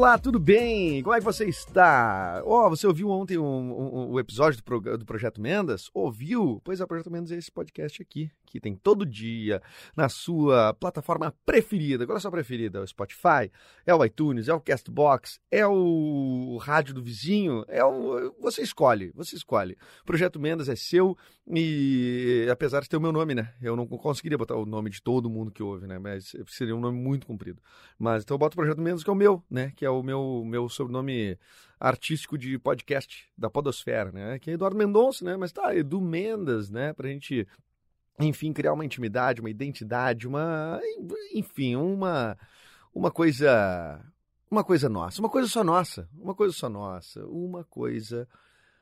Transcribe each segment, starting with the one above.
Olá, tudo bem? Como é que você está? Ó, você ouviu ontem o um, um, um episódio do, do Projeto Mendas? Ouviu? Pois é, o Projeto Mendas é esse podcast aqui, que tem todo dia na sua plataforma preferida. Qual é a sua preferida? É o Spotify? É o iTunes? É o Castbox? É o rádio do vizinho? É o... Você escolhe, você escolhe. O Projeto Mendas é seu e apesar de ter o meu nome, né? Eu não conseguiria botar o nome de todo mundo que ouve, né? Mas seria um nome muito comprido. Mas então eu boto o Projeto Mendas, que é o meu, né? Que é o meu, meu sobrenome artístico de podcast da Podosfera, né? Que é Eduardo Mendonça, né? Mas tá, Edu Mendas, né? Pra gente, enfim, criar uma intimidade, uma identidade, uma. Enfim, uma. Uma coisa. Uma coisa nossa, uma coisa só nossa, uma coisa só nossa, uma coisa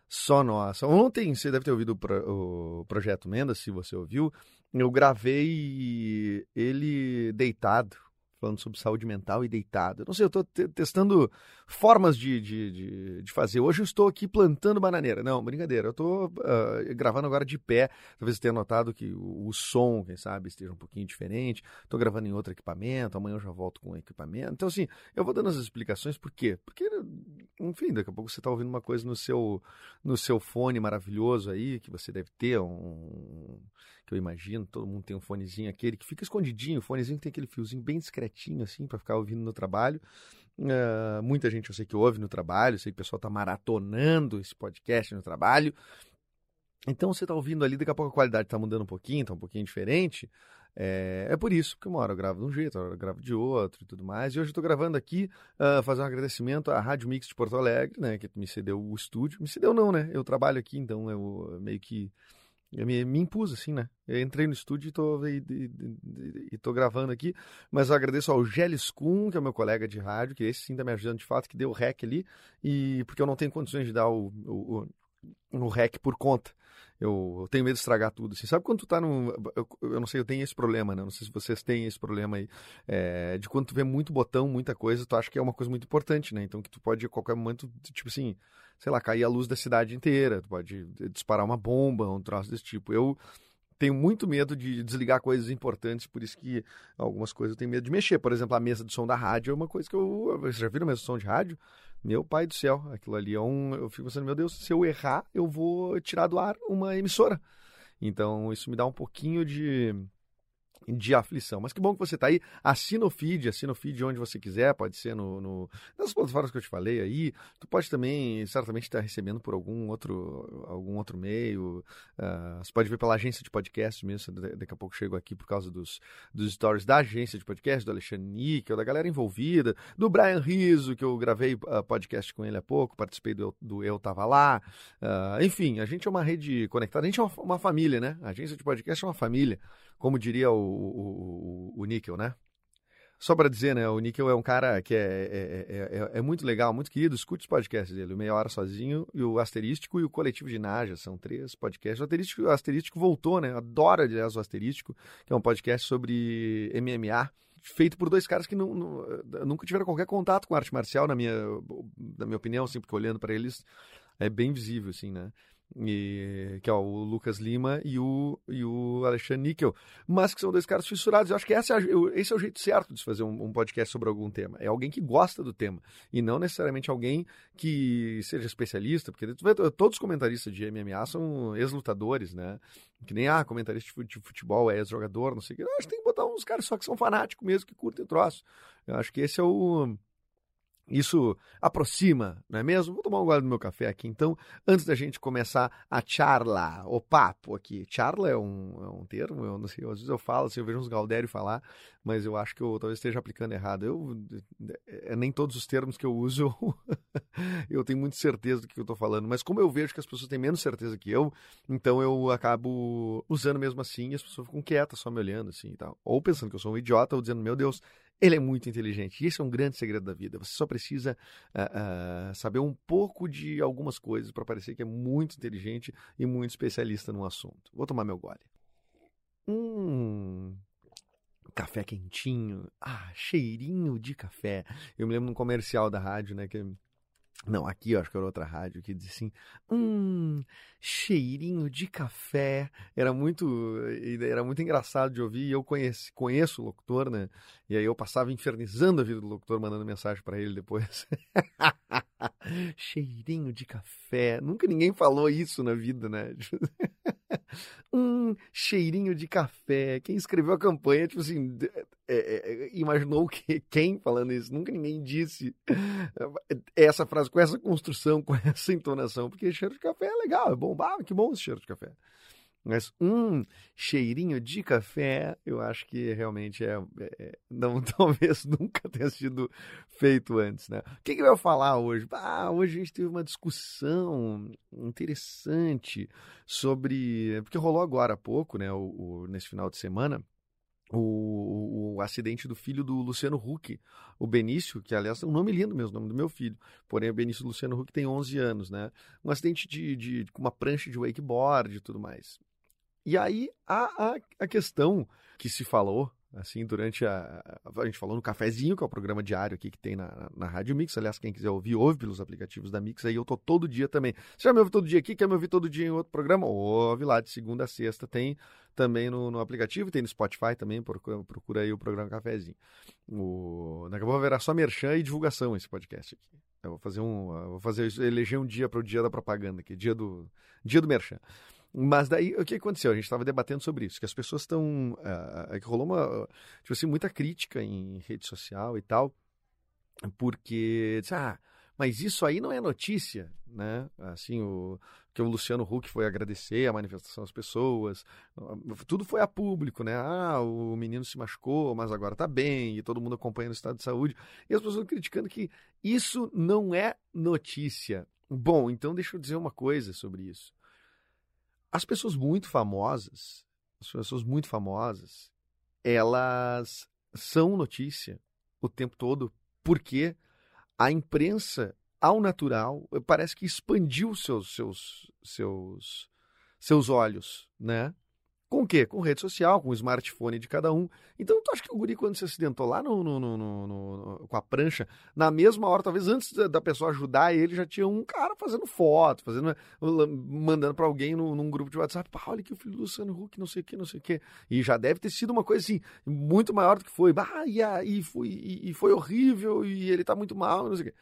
só nossa. Ontem, você deve ter ouvido o, pro- o Projeto Mendas, se você ouviu, eu gravei ele deitado, falando sobre saúde mental e deitado. Não sei, eu estou testando formas de, de, de, de fazer. Hoje eu estou aqui plantando bananeira. Não, brincadeira. Eu estou gravando agora de pé. Talvez você tenha notado que o, o som, quem sabe, esteja um pouquinho diferente. Estou gravando em outro equipamento. Amanhã eu já volto com o equipamento. Então, assim, eu vou dando as explicações. Por quê? Porque, enfim, daqui a pouco você está ouvindo uma coisa no seu, no seu fone maravilhoso aí, que você deve ter, um que eu imagino, todo mundo tem um fonezinho aquele que fica escondidinho, o fonezinho tem aquele fiozinho bem discretinho assim para ficar ouvindo no trabalho. Uh, muita gente eu sei que ouve no trabalho, sei que o pessoal está maratonando esse podcast no trabalho. Então você está ouvindo ali, daqui a pouco a qualidade está mudando um pouquinho, está um pouquinho diferente. É, é, por isso, porque uma hora eu gravo de um jeito, outra hora eu gravo de outro e tudo mais. E hoje eu estou gravando aqui, uh, fazer um agradecimento à Rádio Mix de Porto Alegre, né, que me cedeu o estúdio. Me cedeu não, né? Eu trabalho aqui, então eu meio que eu me, me, impus, assim, né? Eu entrei no estúdio e tô, e, e, e, tô gravando aqui, mas eu agradeço ao Geles Kuhn, que é meu colega de rádio, que esse sim tá me ajudando de fato, que deu o rec ali, e porque eu não tenho condições de dar o, o, o, o rec por conta. Eu, eu, tenho medo de estragar tudo. Assim. Sabe quando tu tá num. Eu, eu, não sei, eu tenho esse problema, né? Não sei se vocês têm esse problema aí. É, de quando tu vê muito botão, muita coisa, tu acha que é uma coisa muito importante, né? Então que tu pode a qualquer momento, tipo assim, sei lá, cair a luz da cidade inteira, tu pode disparar uma bomba, um troço desse tipo. Eu tenho muito medo de desligar coisas importantes, por isso que algumas coisas eu tenho medo de mexer. Por exemplo, a mesa de som da rádio é uma coisa que eu. Vocês já viram a mesa de som de rádio? Meu pai do céu, aquilo ali é um. Eu fico pensando, meu Deus, se eu errar, eu vou tirar do ar uma emissora. Então, isso me dá um pouquinho de de aflição. Mas que bom que você está aí. Assina o feed, assina o feed onde você quiser, pode ser no, no, nas plataformas que eu te falei aí. Tu pode também, certamente, estar recebendo por algum outro, algum outro meio. Uh, você pode ver pela agência de podcast mesmo. Daqui a pouco chego aqui por causa dos, dos stories da agência de podcast, do Alexandre Níquel, da galera envolvida, do Brian Riso, que eu gravei uh, podcast com ele há pouco, participei do, do Eu Tava Lá. Uh, enfim, a gente é uma rede conectada, a gente é uma, uma família, né? A agência de podcast é uma família como diria o, o, o, o Níquel, né? Só para dizer, né? O Níquel é um cara que é, é, é, é, muito legal, muito querido. Escute os podcasts dele. O Meia Hora Sozinho, e o Asterístico e o Coletivo de Naja. São três podcasts. O Asterístico, o Asterístico voltou, né? Adoro, aliás, o Asterístico, que é um podcast sobre MMA feito por dois caras que não, não, nunca tiveram qualquer contato com arte marcial, na minha, na minha opinião, assim, porque olhando para eles é bem visível, assim, né? E, que é o Lucas Lima e o, e o Alexandre Níquel, mas que são dois caras fissurados. Eu acho que esse é, esse é o jeito certo de se fazer um, um, podcast sobre algum tema. É alguém que gosta do tema e não necessariamente alguém que seja especialista, porque todos os comentaristas de MMA são ex-lutadores, né? Que nem, ah, comentarista de futebol é ex-jogador, não sei o que. Eu acho que tem que botar uns caras só que são fanáticos mesmo, que curtem o troço. Eu acho que esse é o Isso aproxima, não é mesmo? Vou tomar um gole do meu café aqui, então, antes da gente começar a charla, o papo aqui. Charla é um, é um termo, eu não sei, às vezes eu falo, assim, eu vejo uns Galdério falar, mas eu acho que eu talvez esteja aplicando errado. Eu, é, nem todos os termos que eu uso eu, eu tenho muita certeza do que eu estou falando, mas como eu vejo que as pessoas têm menos certeza que eu, então eu acabo usando mesmo assim e as pessoas ficam quietas só me olhando assim e tal. Ou pensando que eu sou um idiota ou dizendo, meu Deus, ele é muito inteligente. E esse é um grande segredo da vida. Você só precisa uh, uh, saber um pouco de algumas coisas para parecer que é muito inteligente e muito especialista num assunto. Vou tomar meu gole. Hum. Café quentinho. Ah, cheirinho de café. Eu me lembro num comercial da rádio, né? Que não, aqui eu acho que era outra rádio que dizia assim: hum, cheirinho de café. Era muito, era muito engraçado de ouvir. E eu conheço, conheço o locutor, né? E aí eu passava infernizando a vida do locutor, mandando mensagem para ele depois. cheirinho de café. Nunca ninguém falou isso na vida, né? um cheirinho de café. Quem escreveu a campanha, tipo assim, é, é, imaginou que quem falando isso? Nunca ninguém disse essa frase com essa construção, com essa entonação, porque cheiro de café é legal, é bom, ah, que bom esse cheiro de café. Mas um cheirinho de café, eu acho que realmente é, é não talvez nunca tenha sido feito antes, né? O que, que eu ia falar hoje? Ah, hoje a gente teve uma discussão interessante sobre porque rolou agora há pouco, né? O, o nesse final de semana. O, o, acidente do filho do Luciano Huck, o Benício, que aliás é um nome lindo mesmo, o nome do meu filho. Porém, o Benício Luciano Huck tem 11 anos, né? Um acidente de, de com uma prancha de wakeboard e tudo mais. E aí a, a, a questão que se falou assim, durante a. A gente falou no cafezinho, que é o programa diário aqui que tem na, na Rádio Mix. Aliás, quem quiser ouvir, ouve pelos aplicativos da Mix. Aí eu tô todo dia também. Você já me ouve todo dia aqui? Quer me ouvir todo dia em outro programa? Ouve lá, de segunda a sexta. Tem também no, no aplicativo, tem no Spotify também. Procura, procura aí o programa Cafezinho. O, daqui a pouco haverá só merchan e divulgação esse podcast aqui. Eu vou fazer um. Vou fazer eleger um dia para o dia da propaganda aqui, dia do, dia do merchan. Mas daí, o que aconteceu? A gente estava debatendo sobre isso, que as pessoas estão... Uh, que rolou uma, tipo assim, muita crítica em rede social e tal, porque... Ah, mas isso aí não é notícia, né? Assim, o que o Luciano Huck foi agradecer a manifestação das pessoas, tudo foi a público, né? Ah, o menino se machucou, mas agora tá bem, e todo mundo acompanhando o estado de saúde. E as pessoas criticando que isso não é notícia. Bom, então deixa eu dizer uma coisa sobre isso. As pessoas muito famosas, as pessoas muito famosas, elas são notícia o tempo todo porque a imprensa, ao natural, parece que expandiu seus seus seus seus olhos, né? Com o quê? Com rede social, com o smartphone de cada um. Então, tu acha que o guri, quando se acidentou lá no, no, no, no com a prancha, na mesma hora, talvez antes da pessoa ajudar ele, já tinha um cara fazendo foto, fazendo, mandando para alguém num grupo de WhatsApp, pá, olha que o filho do Luciano Huck, não sei o que, não sei o que. E já deve ter sido uma coisa assim, muito maior do que foi. Bah, e, foi, e, e foi horrível, e ele tá muito mal, não sei o que.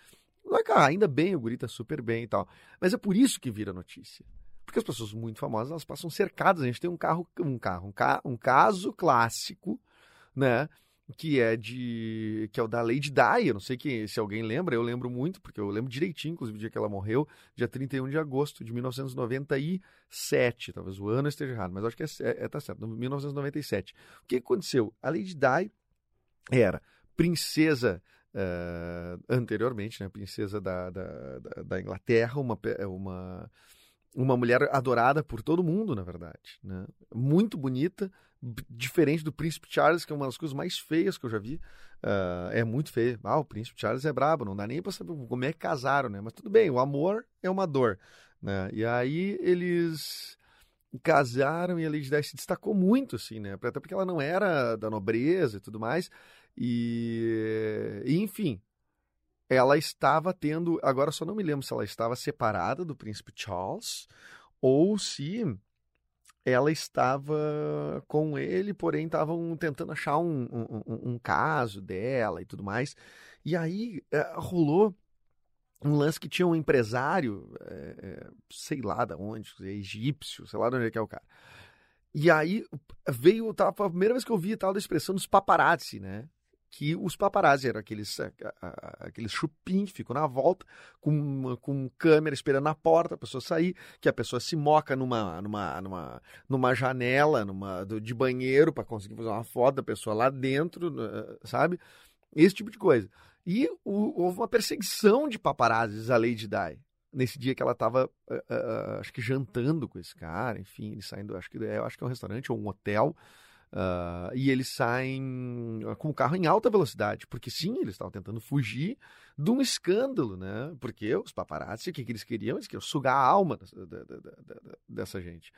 Mas, cara, ainda bem, o guri tá super bem e tal. Mas é por isso que vira notícia. Porque as pessoas muito famosas, elas passam cercadas. A gente tem um carro, um carro, um, ca, um caso clássico, né? Que é de. que é o da Lady Di. Eu não sei que, se alguém lembra, eu lembro muito, porque eu lembro direitinho, inclusive, o dia que ela morreu, dia 31 de agosto de 1997. Talvez o ano esteja errado, mas acho que é, é tá certo, 1997. O que aconteceu? A Lady Di era princesa. Uh, anteriormente, né, princesa da, da, da, da Inglaterra, uma, uma uma mulher adorada por todo mundo, na verdade. Né? Muito bonita, diferente do Príncipe Charles, que é uma das coisas mais feias que eu já vi. Uh, é muito feio. Ah, o Príncipe Charles é brabo, não dá nem pra saber como é que casaram, né? Mas tudo bem, o amor é uma dor. Né? E aí eles casaram e a Lady Di se destacou muito, assim, né? Até porque ela não era da nobreza e tudo mais. E, e enfim, ela estava tendo. Agora só não me lembro se ela estava separada do príncipe Charles ou se ela estava com ele, porém estavam tentando achar um, um, um, caso dela e tudo mais. E aí é, rolou um lance que tinha um empresário, é, sei lá de onde, egípcio, sei lá de onde é que é o cara. E aí veio, tava, a primeira vez que eu vi tal da expressão dos paparazzi, né? Que os paparazzi eram aqueles, aqueles chupim que ficam na volta, com, com câmera esperando na porta, a pessoa sair, que a pessoa se moca numa, numa, numa, numa janela numa, de banheiro para conseguir fazer uma foto da pessoa lá dentro, né, sabe? Esse tipo de coisa. E o- houve uma perseguição de paparazzis a Lady Di. Nesse dia que ela estava, acho que jantando com esse cara, enfim, eles saindo, acho que, é, eu acho que é um restaurante ou um hotel, ah, e eles saem ah, com o carro em alta velocidade, porque sim, eles estavam tentando fugir de um escândalo, né? Porque os paparazzi, o que, que eles queriam? Eles queriam sugar a alma dessa, da- da- da- dessa gente.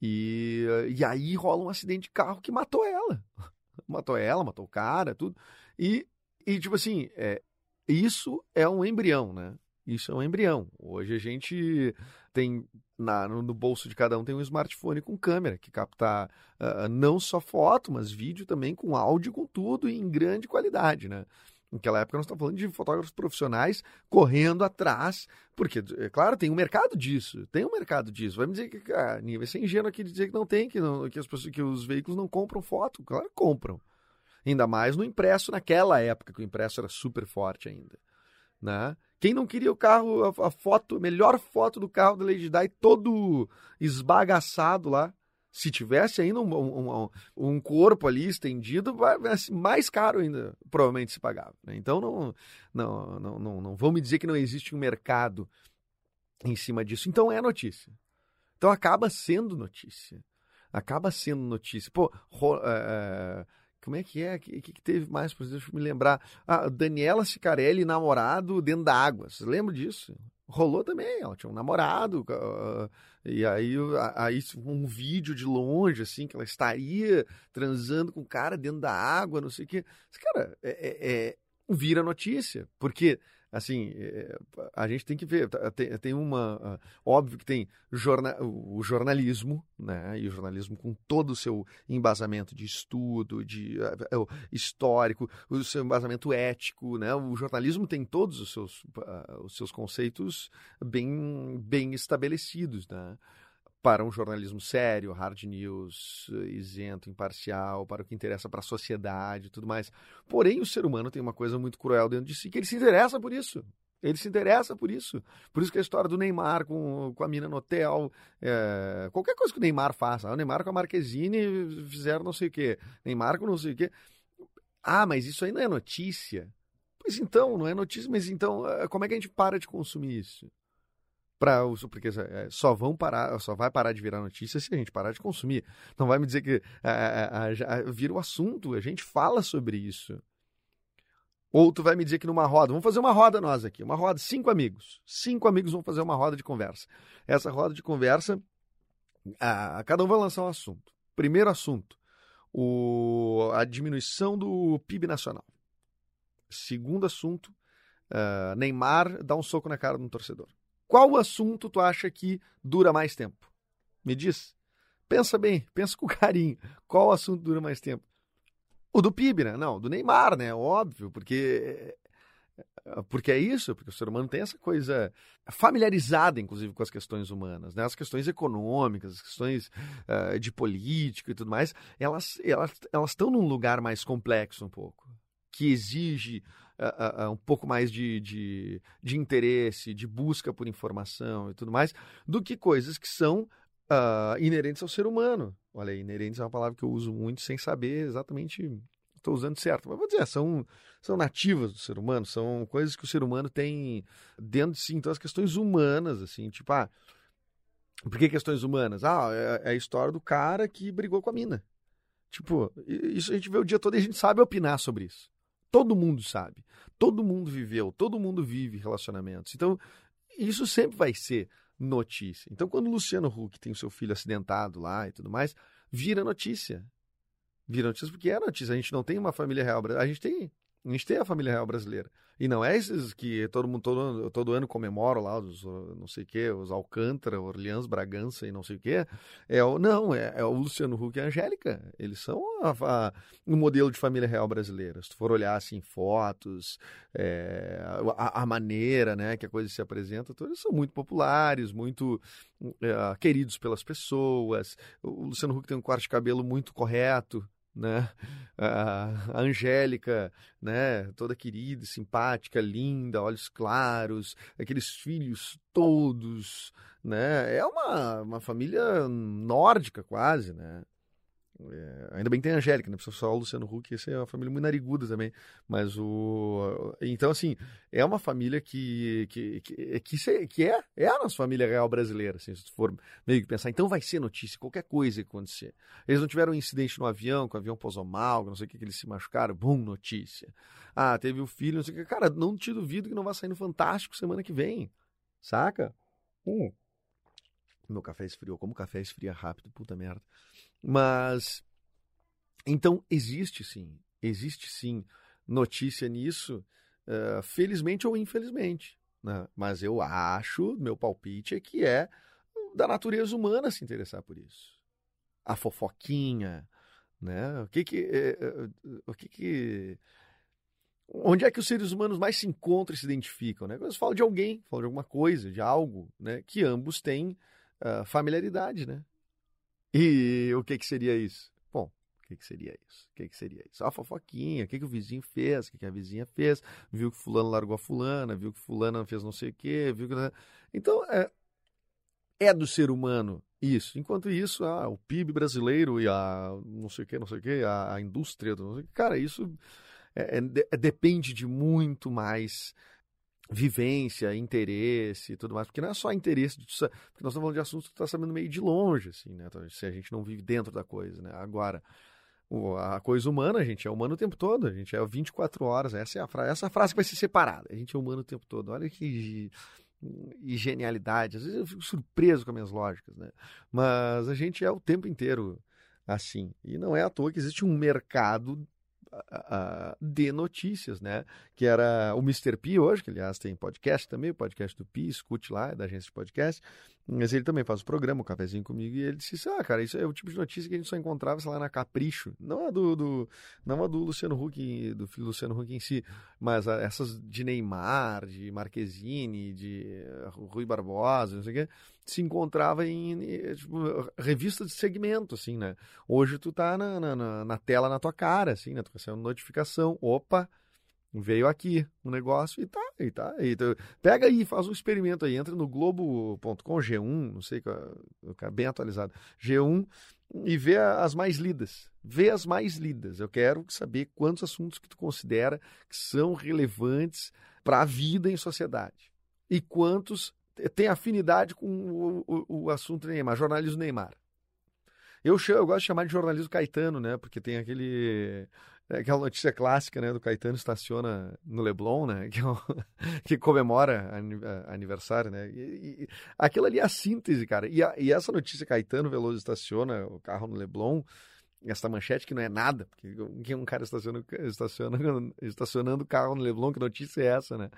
E, e aí rola um acidente de carro que matou ela. matou ela, matou o cara, tudo. E, e tipo assim, é, isso é um embrião, né? Isso é um embrião. Hoje a gente tem na- no, bolso de cada um tem um smartphone com câmera que capta ah, não só foto, mas vídeo também com áudio, com tudo em grande qualidade, né? Naquela época nós estamos falando de fotógrafos profissionais correndo atrás, porque, é claro, tem um mercado disso, tem um mercado disso. Vai me dizer que, ah, vai ser ingênuo aqui dizer que não tem, que, não, que, as pessoas, que os veículos não compram foto. Claro compram. Ainda mais no impresso naquela época, que o impresso era super forte ainda. Né? Quem não queria o carro, a, a foto, a melhor foto do carro da Lady Di, todo esbagaçado lá. Se tivesse ainda um, um, um- corpo ali estendido, mais caro ainda, provavelmente se pagava. né? Então não, não, não, não, não vão me dizer que não existe um mercado em cima disso. Então é notícia. Então acaba sendo notícia. Acaba sendo notícia. Pô, ro- é, como é que é? O que, que teve mais? Deixa eu me lembrar. Ah, Daniela Sicarelli, namorado dentro da água. Vocês lembram disso? Rolou também. Ela tinha um namorado. ah, e aí, a- aí um vídeo de longe, assim, que ela estaria transando com o cara dentro da água, não sei o quê. Cara, é, é- é- vira notícia. Porque, assim, é, a gente tem que ver. tá, Tem, tem uma. ah, Óbvio que tem jorna, o jornalismo, né? E o jornalismo com todo o seu embasamento de estudo, de ah, ah, o histórico, o seu embasamento ético, né? O jornalismo tem todos os seus, ah, os seus conceitos bem, bem estabelecidos, né? Para um jornalismo sério, hard news, eh, isento, imparcial, para o que interessa para a sociedade e tudo mais. Porém, o ser humano tem uma coisa muito cruel dentro de si, que ele se interessa por isso. Ele se interessa por isso. Por isso que a história do Neymar com, com a mina no hotel, é, qualquer coisa que o Neymar faça, ah, o Neymar com a Marquezine fizeram não sei o quê, Neymar com não sei o quê. Ah, mas isso aí não é notícia. Pois então, não é notícia, mas então, eh, como é que a gente para de consumir isso? Os- porque eh, só vão parar, só vai parar de virar notícia se a gente parar de consumir. Não vai me dizer que ah, ah, ah, já vira o assunto, a gente fala sobre isso. Ou tu vai me dizer que numa roda, vamos fazer uma roda nós aqui, uma roda, cinco amigos. Cinco amigos vão fazer uma roda de conversa. Essa roda de conversa, ah, cada um vai lançar um assunto. Primeiro assunto, o, a diminuição do PIB nacional. Segundo assunto, ah, Neymar dá um soco na cara um torcedor. Qual assunto tu acha que dura mais tempo? Me diz. Pensa bem, pensa com carinho. Qual assunto dura mais tempo? O do PIB, né? Não, do Neymar, né? Óbvio, porque porque é isso, porque o ser humano tem essa coisa familiarizada, inclusive, com as questões humanas, né? As questões econômicas, as questões eh, de política e tudo mais, elas elas elas estão num lugar mais complexo um pouco, que exige ah, ah, um pouco mais de, de, de interesse, de busca por informação e tudo mais, do que coisas que são ah, inerentes ao ser humano. Olha, inerentes é uma palavra que eu uso muito sem saber exatamente estou usando certo, mas vou dizer, são, são nativas do ser humano, são coisas que o ser humano tem dentro de si. Então, as questões humanas, assim, tipo, ah, por que questões humanas? Ah, é, é a história do cara que brigou com a mina. Tipo, isso a gente vê o dia todo e a gente sabe opinar sobre isso. Todo mundo sabe. Todo mundo viveu, todo mundo vive relacionamentos. Então, isso sempre vai ser notícia. Então, quando o Luciano Huck tem o seu filho acidentado lá e tudo mais, vira notícia. Vira notícia porque é notícia. A gente não tem uma família real. A gente tem. A gente tem a família real brasileira. E não é esses que todo mundo todo, ano- todo ano comemora lá, os não sei o quê, os Alcântara, Orleans, Bragança e não sei o quê. É o, não, é, é o Luciano Huck e a Angélica. Eles são a, um modelo de família real brasileira. Se tu for olhar assim, fotos, é, a, a maneira né, que a coisa se apresenta, todos eles são muito populares, muito é, queridos pelas pessoas. O Luciano Huck tem um corte de cabelo muito correto, né? A Angélica, né? Toda querida, simpática, linda, olhos claros, aqueles filhos todos, né? É uma, uma família nórdica quase, né? É, ainda bem que tem a Angélica, né? Só o Luciano Huck, essa é uma família muito nariguda também. Mas o. Então, assim, é uma família que, que, que, que, se- que é, é a nossa família real brasileira, assim, se tu for meio que pensar. Então vai ser notícia, qualquer coisa que acontecer. Eles não tiveram um incidente no avião, que o avião pousou mal, não sei o que, que eles se machucaram, bum, notícia. Ah, teve o filho, não sei o que. Cara, não te duvido que não vai sair no Fantástico semana que vem. Saca? Hum. Meu café esfriou. Como café esfria rápido, puta merda. Mas. Então, existe sim. Existe sim notícia nisso, eh, felizmente ou infelizmente. né? Mas eu acho, meu palpite é que é da natureza humana se interessar por isso. A fofoquinha, né? O que que. eh, eh, o que que. Onde é que os seres humanos mais se encontram e se identificam? Né? Quando eles falam de alguém, falam de alguma coisa, de algo, né? Que ambos têm ah, familiaridade, né? E o que que seria isso? Bom, o que que seria isso? O que que seria isso? A fofoquinha, o que que o vizinho fez, o que que a vizinha fez, viu que fulano largou a fulana, viu que fulana fez não sei o quê, viu que... Então, é, é do ser humano isso. Enquanto isso, ah, o PIB brasileiro e a não sei o que, não sei o que, a, a indústria, sei cara, isso é- é- de- depende de muito mais vivência, interesse e tudo mais, porque não é só interesse, porque nós estamos falando de assuntos que tu tá sabendo meio de longe, assim, né? Então, Se a gente não vive dentro da coisa, né? Agora, a coisa humana, a gente é humano o tempo todo, a gente é 24 horas, essa é a frase, essa frase que vai ser separada, a gente é humano o tempo todo, olha que e genialidade, às vezes eu fico surpreso com as minhas lógicas, né? Mas a gente é o tempo inteiro assim, e não é à toa que existe um mercado a- de notícias, né? Que era o Mr. P hoje, que aliás tem podcast também, o podcast do Pi, escute lá, é da agência de podcast. Mas ele também faz o programa, o cafezinho comigo, e ele disse: Ah, cara, isso é o tipo de notícia que a gente só encontrava, sei lá, na Capricho. Não a do, do, não a do Luciano Huck, do filho do Luciano Huck em si, mas a- essas de Neymar, de Marquezine, de eh, Rui Barbosa, não sei o quê, se encontrava em, eh, tipo, revistas de segmento, assim, né? Hoje tu tá na, na- na tela na tua cara, assim, né? Tu recebe uma notificação, opa, veio aqui um negócio e tá, e tá. E tu, pega aí, faz um experimento aí, entra no globo.com, G1, não sei, é bem atualizado, G1, e vê as mais lidas. Vê as mais lidas. Eu quero saber quantos assuntos que tu considera que são relevantes para a vida em sociedade. E quantos têm afinidade com o, o, o assunto Neymar, jornalismo Neymar. Eu, chamo, eu gosto de chamar de jornalismo Caetano, né? Porque tem aquele é aquela notícia clássica, né, do Caetano estaciona no Leblon, né, que, é o- que comemora aniversário, né, e, e aquilo ali é a síntese, cara, e, a- e essa notícia Caetano Veloso estaciona o carro no Leblon, essa manchete que não é nada, porque que um cara estaciona, estaciona, estacionando o carro no Leblon, que notícia é essa, né?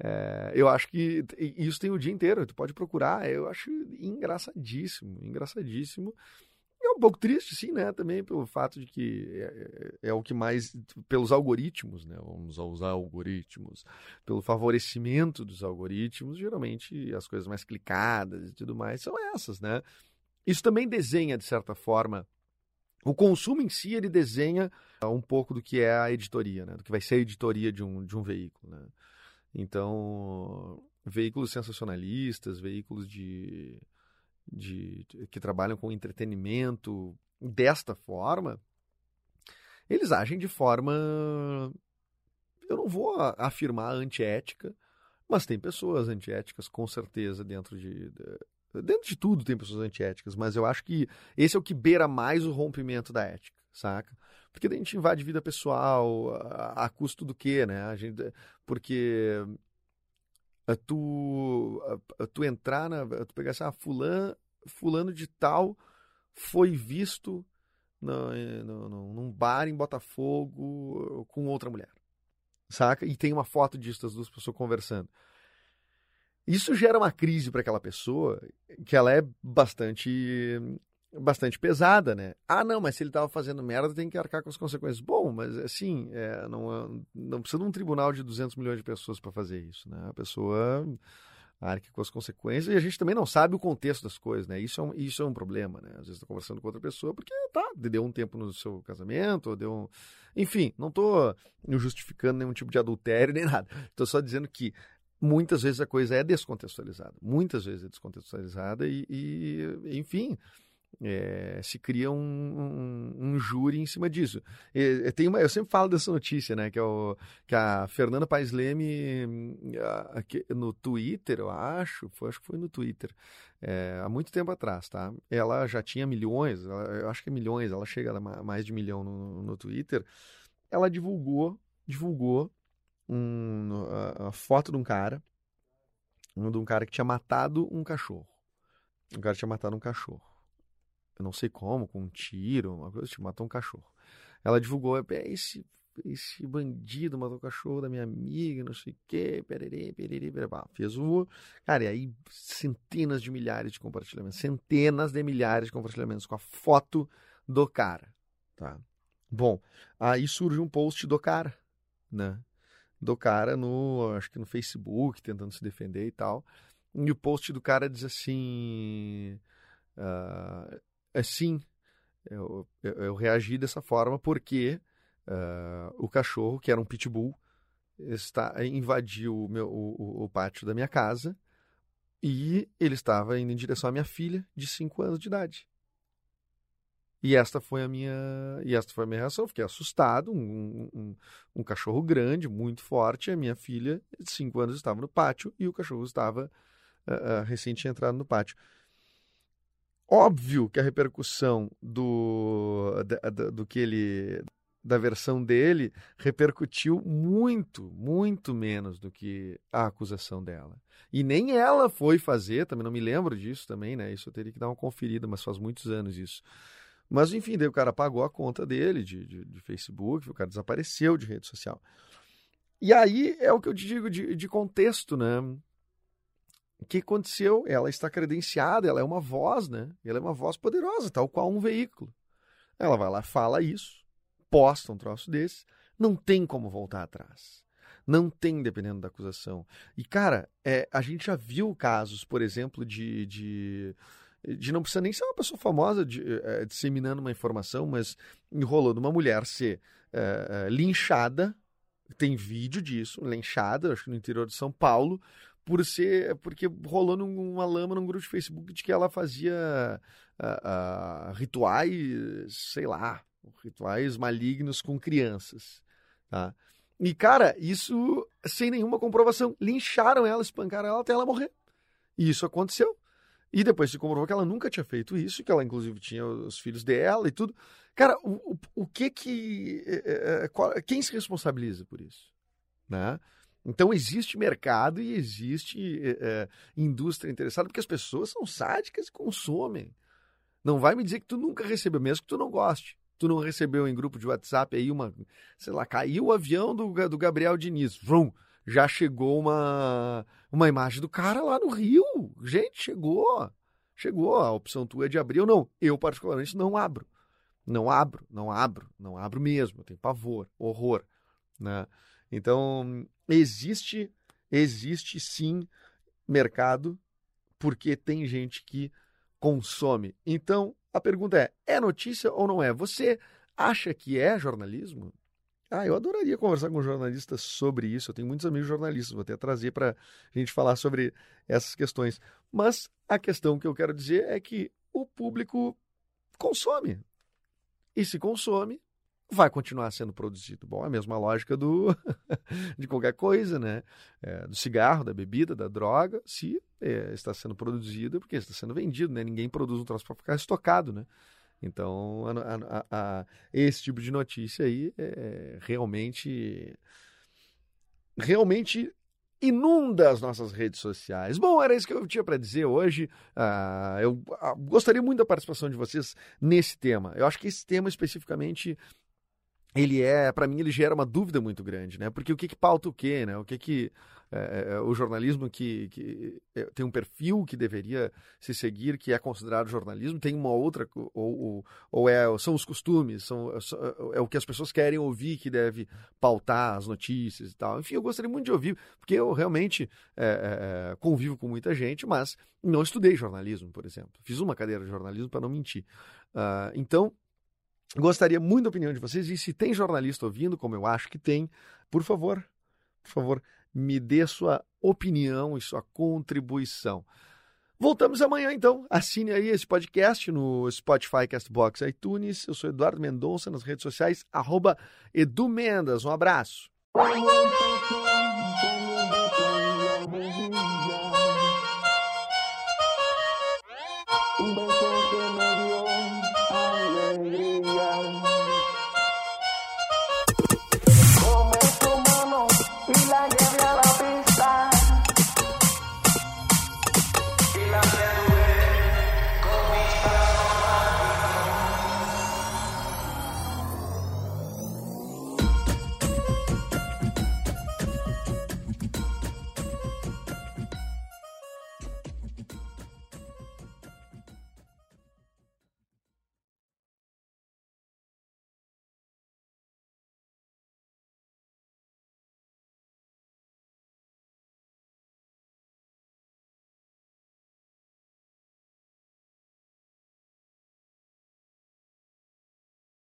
É, eu acho que isso tem o dia inteiro, tu pode procurar, eu acho engraçadíssimo, engraçadíssimo. É um pouco triste, sim, né? Também pelo fato de que é, é- é o que mais. pelos algoritmos, né? Vamos usar algoritmos. Pelo favorecimento dos algoritmos, geralmente as coisas mais clicadas e tudo mais são essas, né? Isso também desenha, de certa forma. O consumo em si, ele desenha um pouco do que é a editoria, né? Do que vai ser a editoria de um, de um veículo, né? Então, veículos sensacionalistas, veículos de, de que trabalham com entretenimento desta forma, eles agem de forma, eu não vou afirmar antiética, mas tem pessoas antiéticas com certeza dentro de, de- dentro de tudo tem pessoas antiéticas, mas eu acho que esse é o que beira mais o rompimento da ética, saca? Porque a gente invade vida pessoal, a, a custo do quê, né? A gente, porque eh, tu, eh, tu entrar na. Tu pegar assim, ah, fulano, fulano de tal foi visto no, no, no- num bar em Botafogo com outra mulher. Saca? E tem uma foto disso das duas pessoas conversando. Isso gera uma crise para aquela pessoa que ela é bastante bastante pesada, né? Ah, não, mas se ele estava fazendo merda, tem que arcar com as consequências. Bom, mas assim, é, não, é- não precisa de um tribunal de 200 milhões de pessoas para fazer isso, né? A pessoa arque com as consequências, e a gente também não sabe o contexto das coisas, né? Isso é um, isso é um problema, né? Às vezes estou conversando com outra pessoa porque, tá, deu um tempo no seu casamento, deu um... Enfim, não estou justificando nenhum tipo de adultério nem nada. Estou só dizendo que muitas vezes a coisa é descontextualizada. Muitas vezes é descontextualizada e, e enfim, é, se cria um, um, um, júri em cima disso. E, tem uma, eu sempre falo dessa notícia, né? Que, é o, que a Fernanda Paes Leme, a, no Twitter, eu acho, foi, acho que foi no Twitter, é, há muito tempo atrás, tá? Ela já tinha milhões, ela, eu acho que é milhões, ela chega a mais de milhão no, no Twitter. Ela divulgou, divulgou um, a, a foto de um cara, de um cara que tinha matado um cachorro. Um cara tinha matado um cachorro eu não sei como, com um tiro, uma coisa tipo, matou um cachorro. Ela divulgou, é, esse, esse bandido matou o cachorro da minha amiga, não sei o quê, pererê, pererê, pererê. Fez o... Cara, e aí centenas de milhares de compartilhamentos, centenas de milhares de compartilhamentos com a foto do cara, tá? Bom, aí surge um post do cara, né? Do cara no, acho que no Facebook, tentando se defender e tal. E o post do cara diz assim... Uh, é, sim, eu, eu, eu, reagi dessa forma porque uh, o cachorro, que era um pitbull, está, invadiu o, meu, o, o, pátio da minha casa e ele estava indo em direção à minha filha de 5 anos de idade. E esta foi a minha, e esta foi a minha reação. Eu fiquei assustado. Um, um, um, cachorro grande, muito forte. A minha filha, de 5 anos, estava no pátio e o cachorro estava uh, uh, recente entrado no pátio. Óbvio que a repercussão do, do, do que ele da versão dele repercutiu muito, muito menos do que a acusação dela. E nem ela foi fazer, também não me lembro disso também, né? Isso eu teria que dar uma conferida, mas faz muitos anos isso. Mas enfim, daí o cara pagou a conta dele de, de, de Facebook, o cara desapareceu de rede social. E aí é o que eu te digo de, de contexto, né? O que aconteceu? Ela está credenciada, ela é uma voz, né? Ela é uma voz poderosa, tal qual um veículo. Ela vai lá, fala isso, posta um troço desse, não tem como voltar atrás. Não tem, dependendo da acusação. E, cara, é, a gente já viu casos, por exemplo, de, de, de não precisa nem ser uma pessoa famosa de, é, disseminando uma informação, mas enrolando uma mulher ser é, é linchada. Tem vídeo disso, linchada, acho que no interior de São Paulo, por ser porque rolou numa lama num grupo de Facebook de que ela fazia uh, uh, rituais, sei lá, rituais malignos com crianças, tá? E cara, isso sem nenhuma comprovação, lincharam ela, espancaram ela até ela morrer. E isso aconteceu. E depois se comprovou que ela nunca tinha feito isso, que ela inclusive tinha os filhos dela e tudo. Cara, o, o, o que que. É, qual, quem se responsabiliza por isso? Né? Então existe mercado e existe é, indústria interessada, porque as pessoas são sádicas e consomem. Não vai me dizer que tu nunca recebeu, mesmo que tu não goste. Tu não recebeu em grupo de WhatsApp aí uma, sei lá, caiu o avião do, do Gabriel Diniz. Vrum, já chegou uma, uma imagem do cara lá no Rio. Gente, chegou. Chegou. A opção tua é de abrir ou não. Eu, particularmente, não abro. Não abro, não abro, não abro mesmo. Eu tenho pavor, horror. Né? Então, existe, existe sim mercado, porque tem gente que consome. Então, a pergunta é: é notícia ou não é? Você acha que é jornalismo? Ah, eu adoraria conversar com jornalistas sobre isso. Eu tenho muitos amigos jornalistas, vou até trazer para a gente falar sobre essas questões. Mas a questão que eu quero dizer é que o público consome. E se consome, vai continuar sendo produzido. Bom, é a mesma lógica do de qualquer coisa, né? É, do cigarro, da bebida, da droga, se é, está sendo produzido, porque está sendo vendido, né? Ninguém produz um troço para ficar estocado, né? Então, a, a, a, esse tipo de notícia aí é realmente realmente inunda as nossas redes sociais. Bom, era isso que eu tinha para dizer hoje. Uh, eu uh, gostaria muito da participação de vocês nesse tema. Eu acho que esse tema especificamente ele é, para mim, ele gera uma dúvida muito grande, né? Porque o que, que pauta o quê, né? O que que é, é, o jornalismo que, que é, tem um perfil que deveria se seguir, que é considerado jornalismo, tem uma outra, ou, ou, ou é, são os costumes, são, é o que as pessoas querem ouvir que deve pautar as notícias e tal. Enfim, eu gostaria muito de ouvir, porque eu realmente é, é, convivo com muita gente, mas não estudei jornalismo, por exemplo. Fiz uma cadeira de jornalismo para não mentir. Uh, então, Gostaria muito da opinião de vocês. E se tem jornalista ouvindo, como eu acho que tem, por favor, por favor, me dê sua opinião e sua contribuição. Voltamos amanhã, então. Assine aí esse podcast no Spotify, Castbox, iTunes. Eu sou Eduardo Mendonça nas redes sociais, arroba EduMendas. Um abraço. alegría.